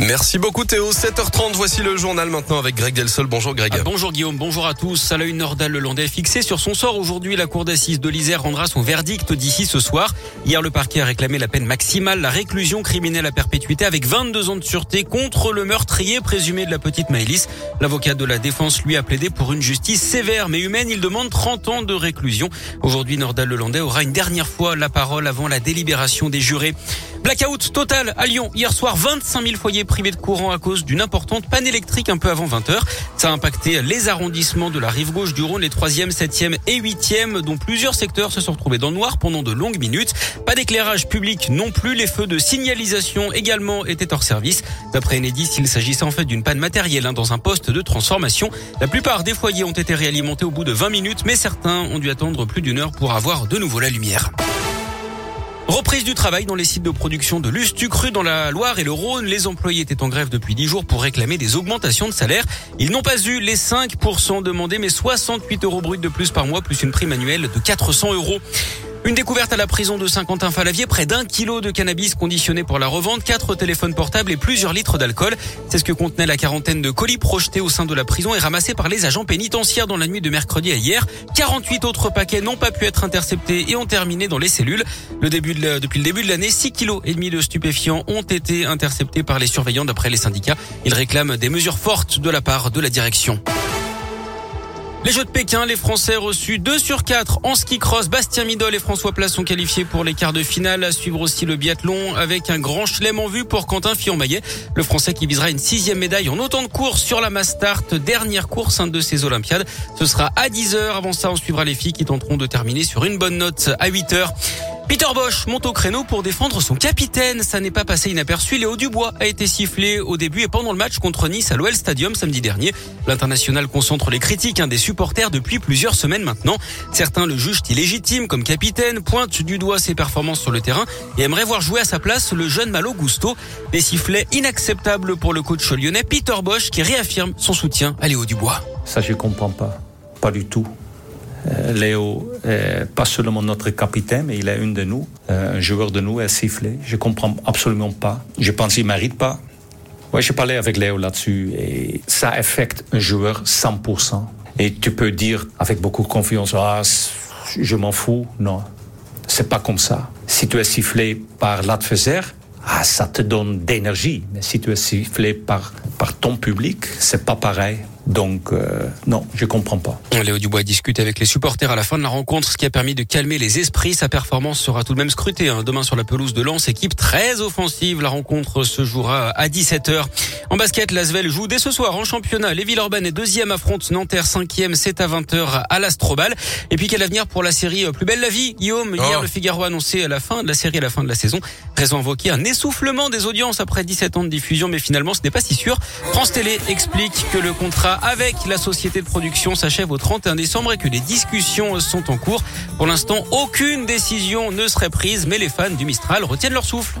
Merci beaucoup Théo. 7h30, voici le journal maintenant avec Greg Delsol. Bonjour Greg. Ah, bonjour Guillaume, bonjour à tous. À la une Nordal, le Landais fixé sur son sort. Aujourd'hui, la cour d'assises de l'Isère rendra son verdict d'ici ce soir. Hier, le parquet a réclamé la peine maximale, la réclusion criminelle à perpétuité avec 22 ans de sûreté contre le meurtrier présumé de la petite Maëlys. L'avocat de la défense lui a plaidé pour une justice sévère mais humaine. Il demande 30 ans de réclusion. Aujourd'hui, Nordal le Landais aura une dernière fois la parole avant la délibération des jurés. Blackout total à Lyon. Hier soir, 25 000 foyers privés de courant à cause d'une importante panne électrique un peu avant 20 heures. Ça a impacté les arrondissements de la rive gauche du Rhône, les 3e, 7e et 8e, dont plusieurs secteurs se sont retrouvés dans le noir pendant de longues minutes. Pas d'éclairage public non plus. Les feux de signalisation également étaient hors service. D'après Enedis, il s'agissait en fait d'une panne matérielle hein, dans un poste de transformation. La plupart des foyers ont été réalimentés au bout de 20 minutes, mais certains ont dû attendre plus d'une heure pour avoir de nouveau la lumière. Reprise du travail dans les sites de production de Lustucru dans la Loire et le Rhône. Les employés étaient en grève depuis 10 jours pour réclamer des augmentations de salaire. Ils n'ont pas eu les 5% demandés, mais 68 euros bruts de plus par mois, plus une prime annuelle de 400 euros. Une découverte à la prison de Saint-Quentin-Falavier, près d'un kilo de cannabis conditionné pour la revente, quatre téléphones portables et plusieurs litres d'alcool. C'est ce que contenait la quarantaine de colis projetés au sein de la prison et ramassés par les agents pénitentiaires dans la nuit de mercredi à hier. 48 autres paquets n'ont pas pu être interceptés et ont terminé dans les cellules. Depuis le début de l'année, 6 kilos et demi de stupéfiants ont été interceptés par les surveillants d'après les syndicats. Ils réclament des mesures fortes de la part de la direction. Les Jeux de Pékin, les Français reçus 2 sur 4 en ski cross. Bastien Midol et François Place sont qualifiés pour les quarts de finale. À suivre aussi le biathlon avec un grand chelem en vue pour Quentin Fillon-Maillet. Le Français qui visera une sixième médaille en autant de courses sur la Mastart. Dernière course de ces Olympiades. Ce sera à 10 heures. Avant ça, on suivra les filles qui tenteront de terminer sur une bonne note à 8 heures. Peter Bosch monte au créneau pour défendre son capitaine. Ça n'est pas passé inaperçu. Léo Dubois a été sifflé au début et pendant le match contre Nice à l'OL Stadium samedi dernier. L'international concentre les critiques hein, des supporters depuis plusieurs semaines maintenant. Certains le jugent illégitime comme capitaine, pointent du doigt ses performances sur le terrain et aimeraient voir jouer à sa place le jeune Malo Gusto. Des sifflets inacceptables pour le coach lyonnais Peter Bosch qui réaffirme son soutien à Léo Dubois. Ça, je comprends pas. Pas du tout. Euh, Léo est pas seulement notre capitaine, mais il est une de nous. Euh, un joueur de nous est sifflé. Je comprends absolument pas. Je pense qu'il mérite pas. Ouais, j'ai parlé avec Léo là-dessus et ça affecte un joueur 100%. Et tu peux dire avec beaucoup de confiance, ah, je m'en fous. Non, c'est pas comme ça. Si tu es sifflé par l'adversaire, ah, ça te donne d'énergie. Mais si tu es sifflé par, par ton public, c'est pas pareil. Donc euh, non, je comprends pas. Léo Dubois discute avec les supporters à la fin de la rencontre, ce qui a permis de calmer les esprits. Sa performance sera tout de même scrutée hein. demain sur la pelouse de Lens, équipe très offensive. La rencontre se jouera à 17h. En basket, l'Asvel joue dès ce soir en championnat. Les Villeurbanne est deuxième, affronte Nanterre cinquième, c'est à 20h à l'Astrobal. Et puis quel avenir pour la série Plus belle la vie, Guillaume Hier, oh. le Figaro a annoncé à la fin de la série, à la fin de la saison, raison invoquée un essoufflement des audiences après 17 ans de diffusion, mais finalement ce n'est pas si sûr. France Télé explique que le contrat avec la société de production s'achève au 31 décembre et que les discussions sont en cours. Pour l'instant, aucune décision ne serait prise, mais les fans du Mistral retiennent leur souffle.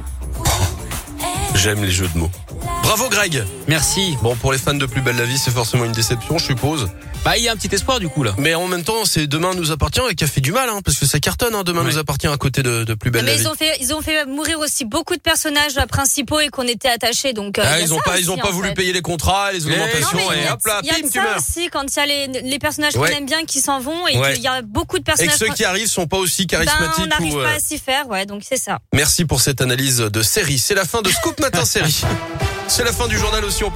J'aime les jeux de mots. Bravo Greg. Merci. Bon, pour les fans de Plus belle la vie, c'est forcément une déception, je suppose. Bah, il y a un petit espoir du coup là. Mais en même temps, c'est Demain nous appartient et qui a fait du mal, hein, parce que ça cartonne. Hein, Demain nous appartient à côté de, de Plus belle Mais la ils vie. ont fait, ils ont fait mourir aussi beaucoup de personnages principaux et qu'on était attachés. Donc euh, Ah, y ils ont ça pas, aussi, ils ont pas voulu fait. payer les contrats, les augmentations Non, y et a- hop là, il y a tu ça meurs. aussi quand il y a les, les personnages Ouais. qu'on aime bien qui s'en vont et Ouais. qu'il y a beaucoup de Et que personnages. ceux qui arrivent sont pas aussi ben, charismatiques on n'arrive ou. euh, pas à s'y faire, ouais, donc c'est ça. Merci pour cette analyse de série. C'est la fin de Scoop Matin série. C'est la fin du journal aussi.